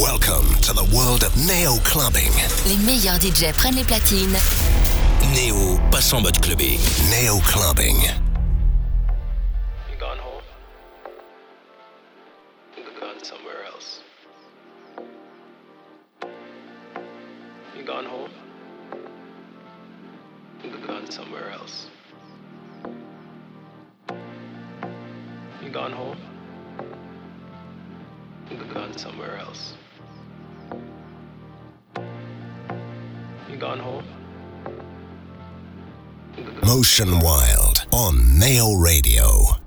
Welcome to the world of Neo Clubbing. Les meilleurs DJ prennent les platines. Neo passe en mode clubbing. Neo Clubbing. Ocean Wild on Mail Radio.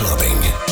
Clubbing.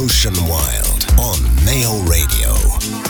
Motion Wild on Neo Radio.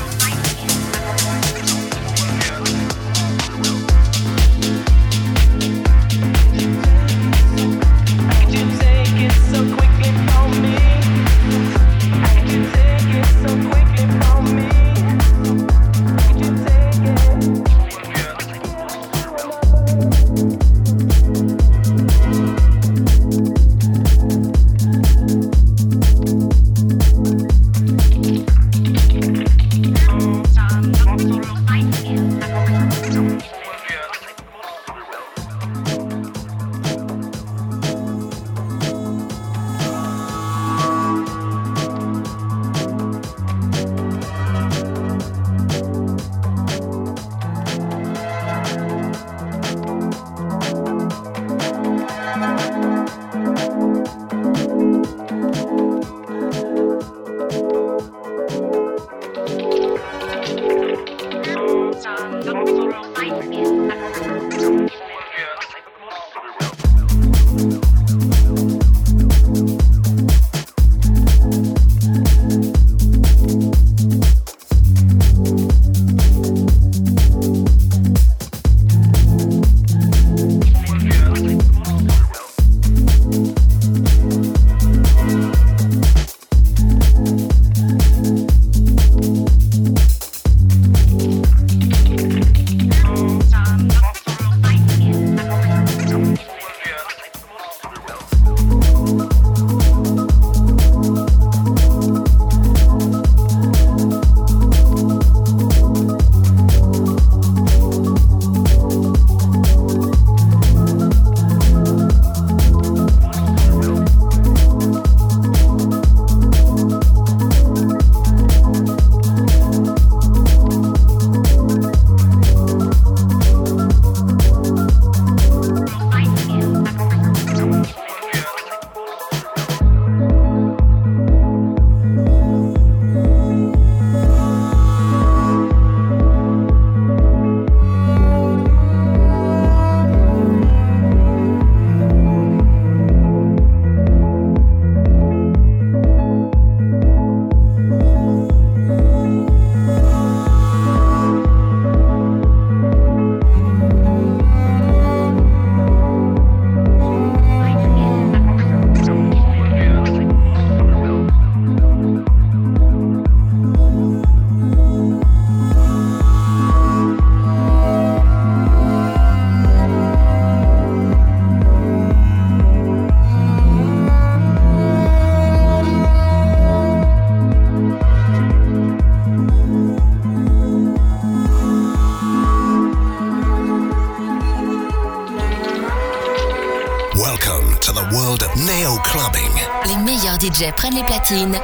Prennent les platines.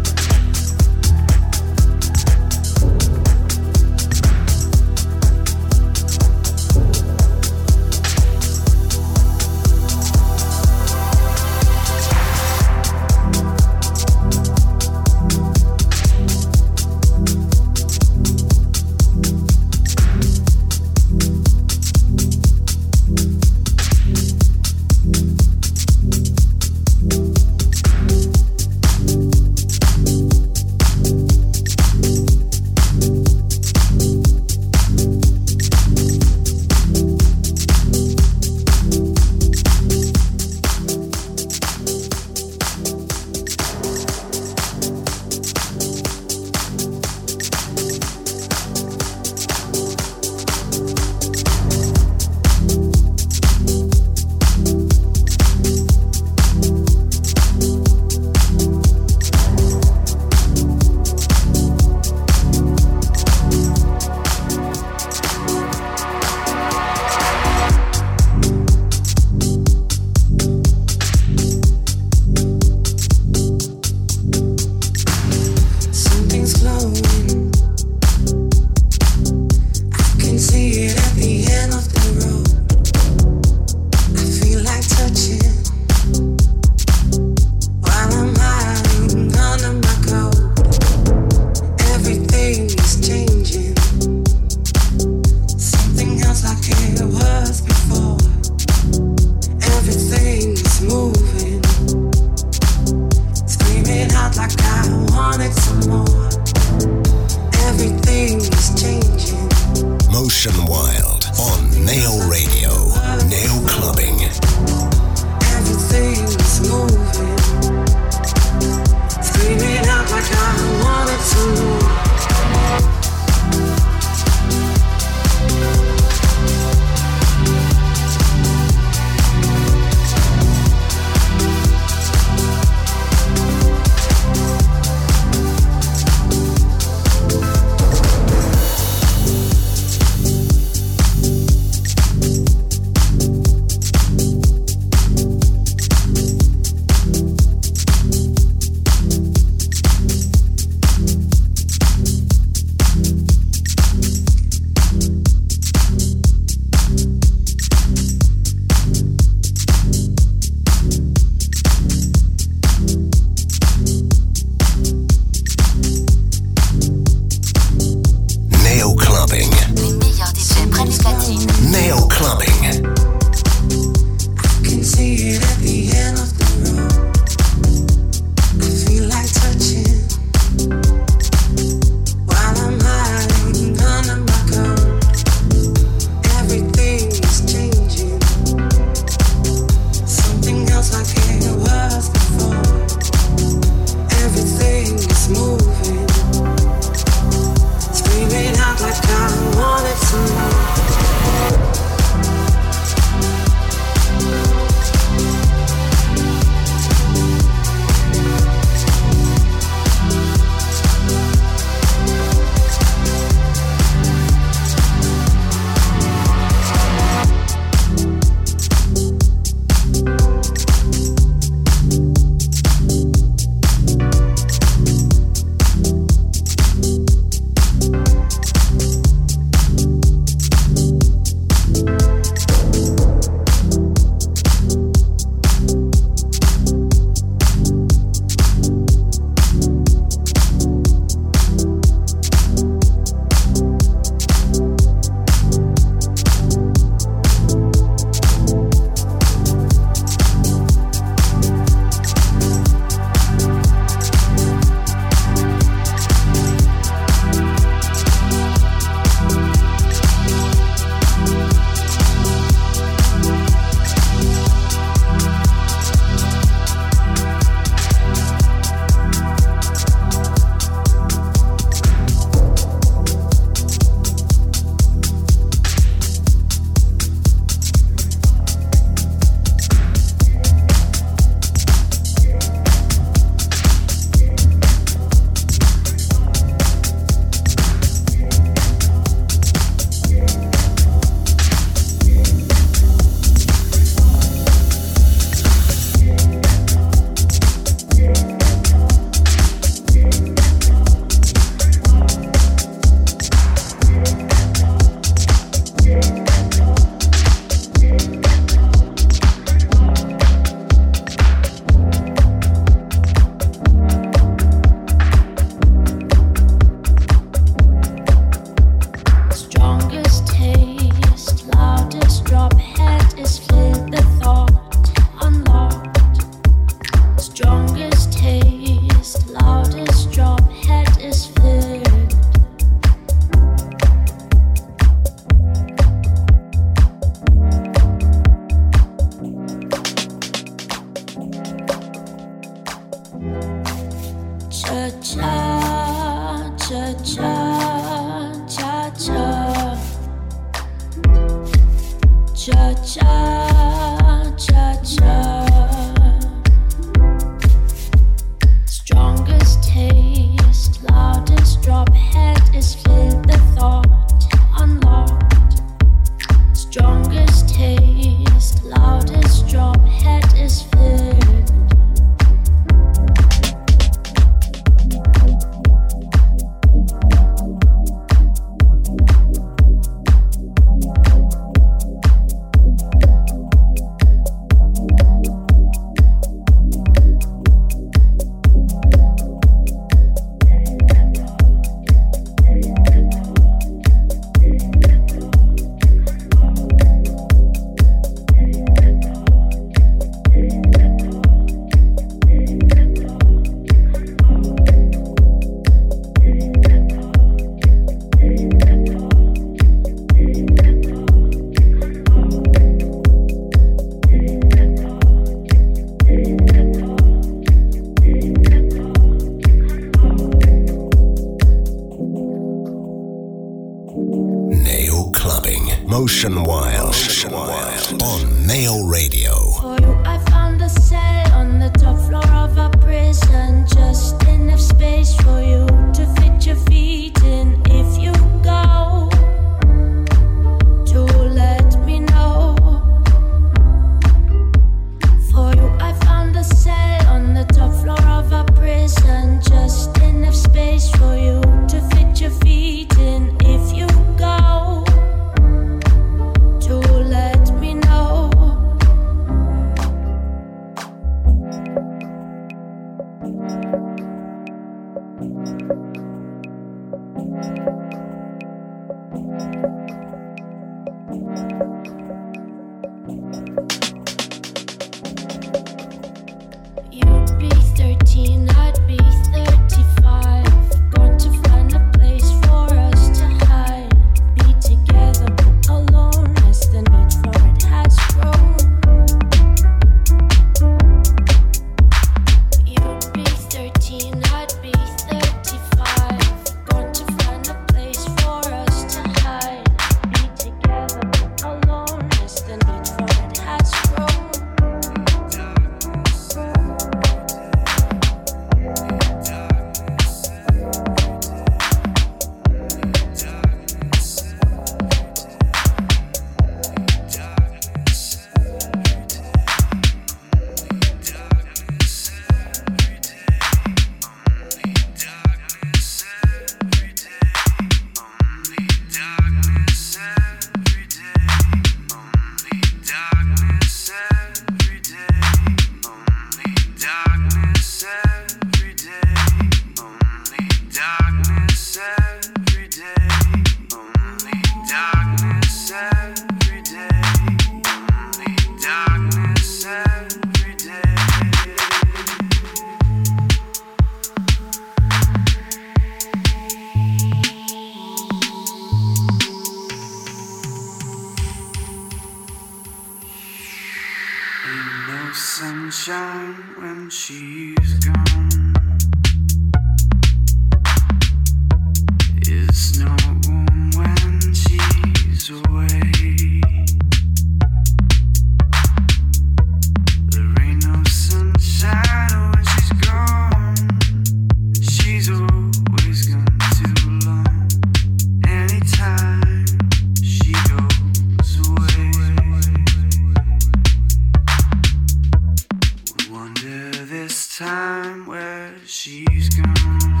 time where she's gone.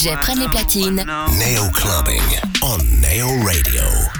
DJ prennent les platines. Neo Clubbing on Neo Radio.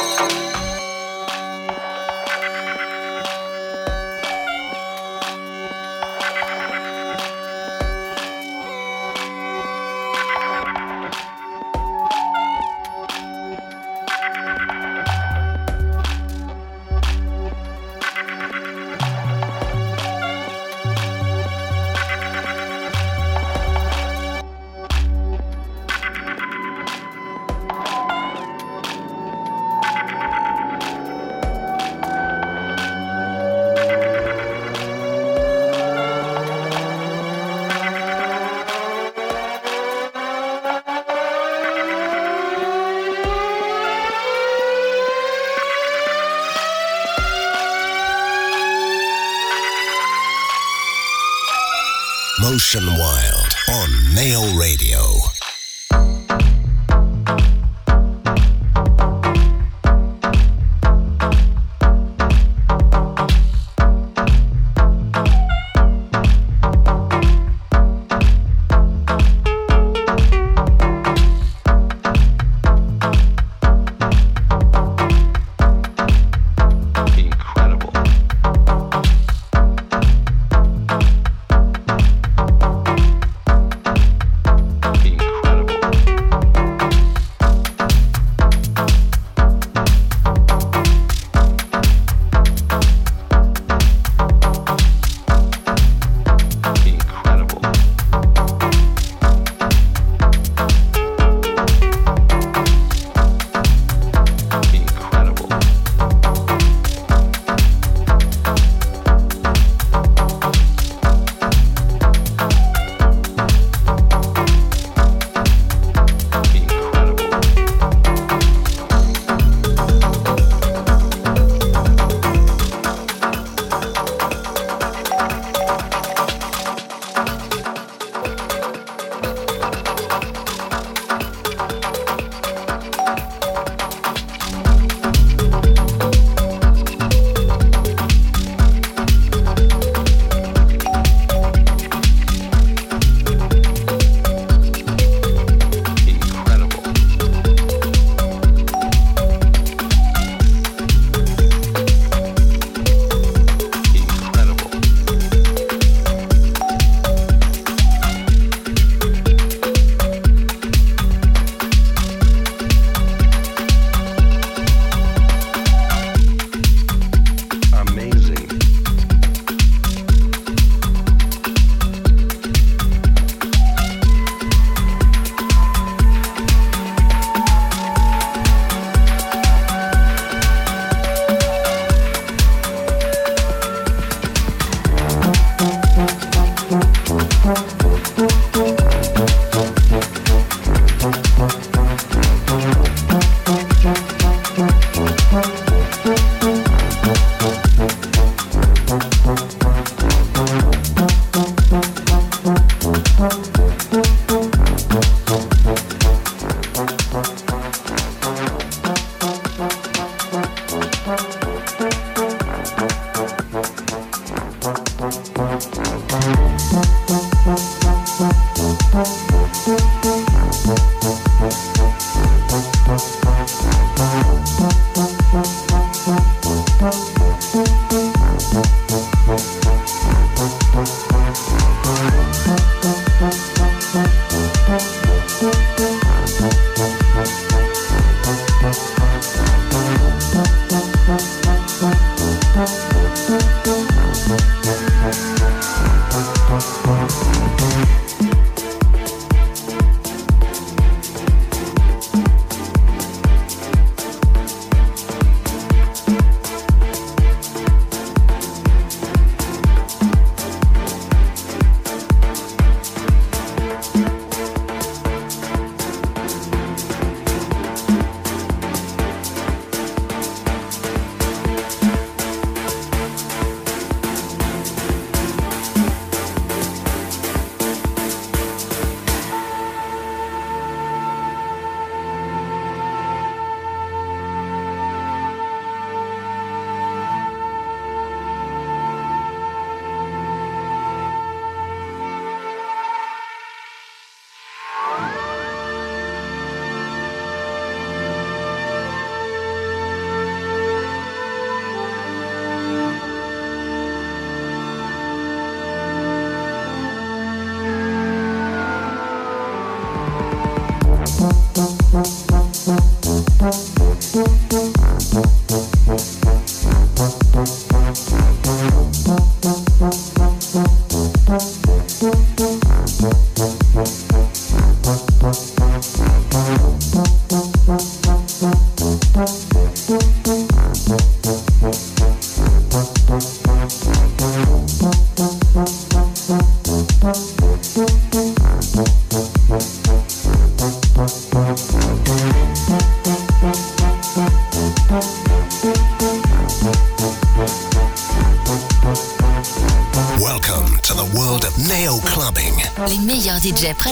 you.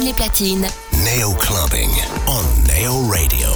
Les platines. Neo Clubbing on Neo Radio.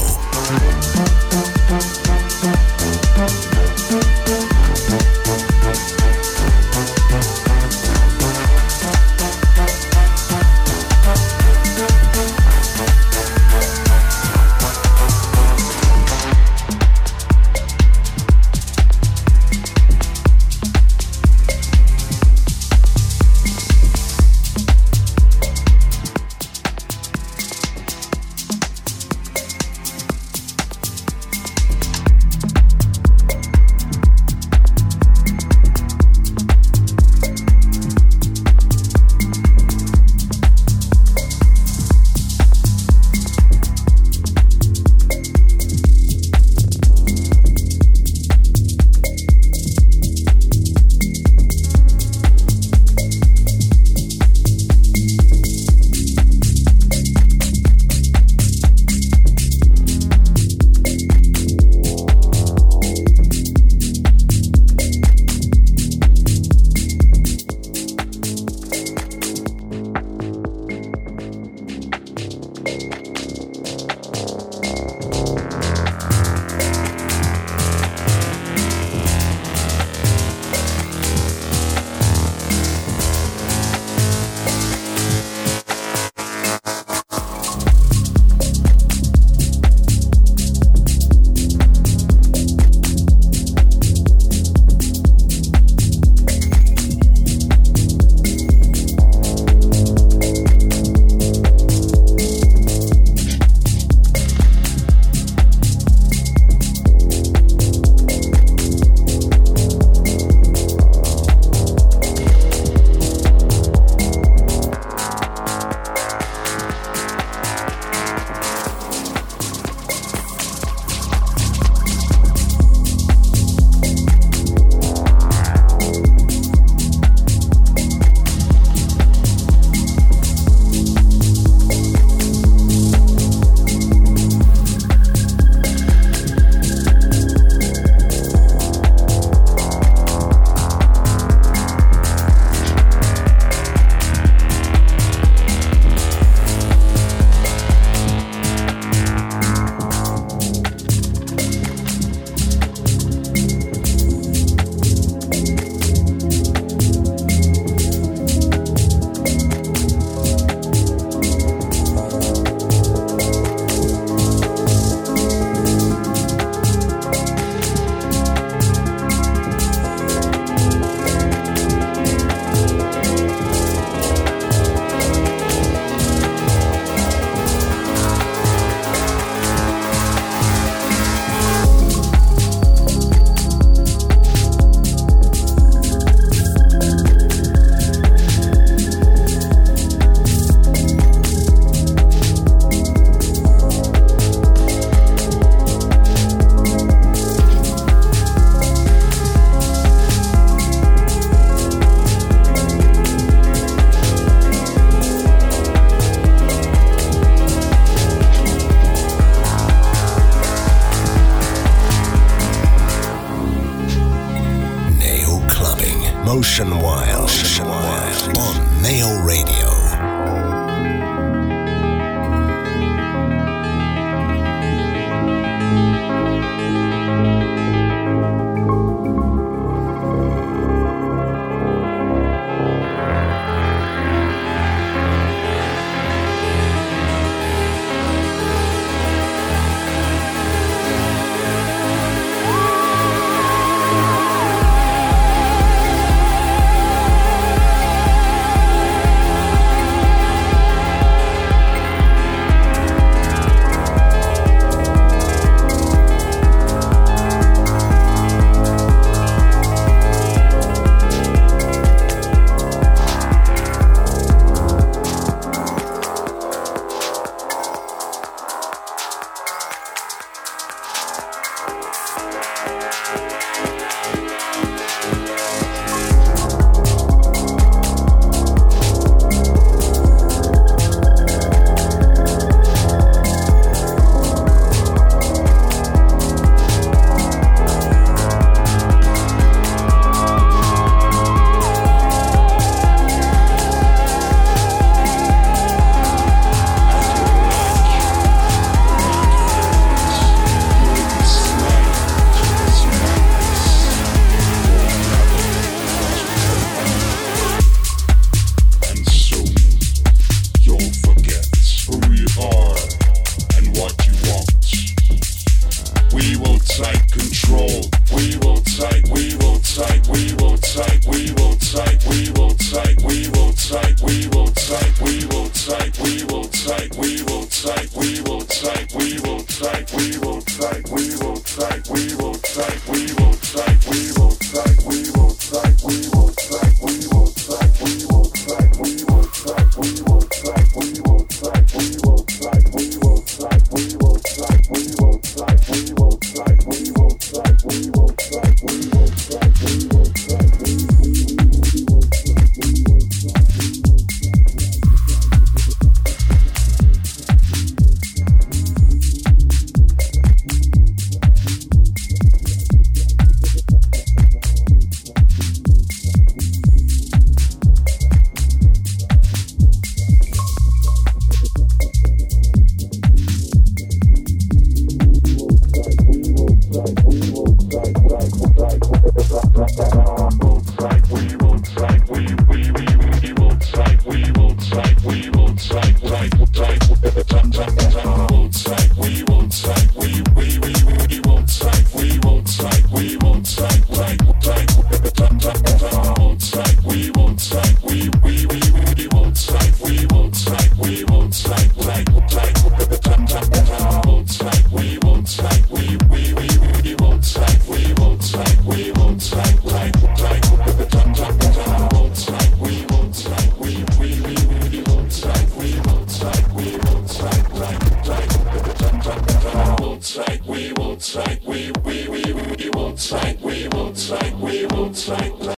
Ocean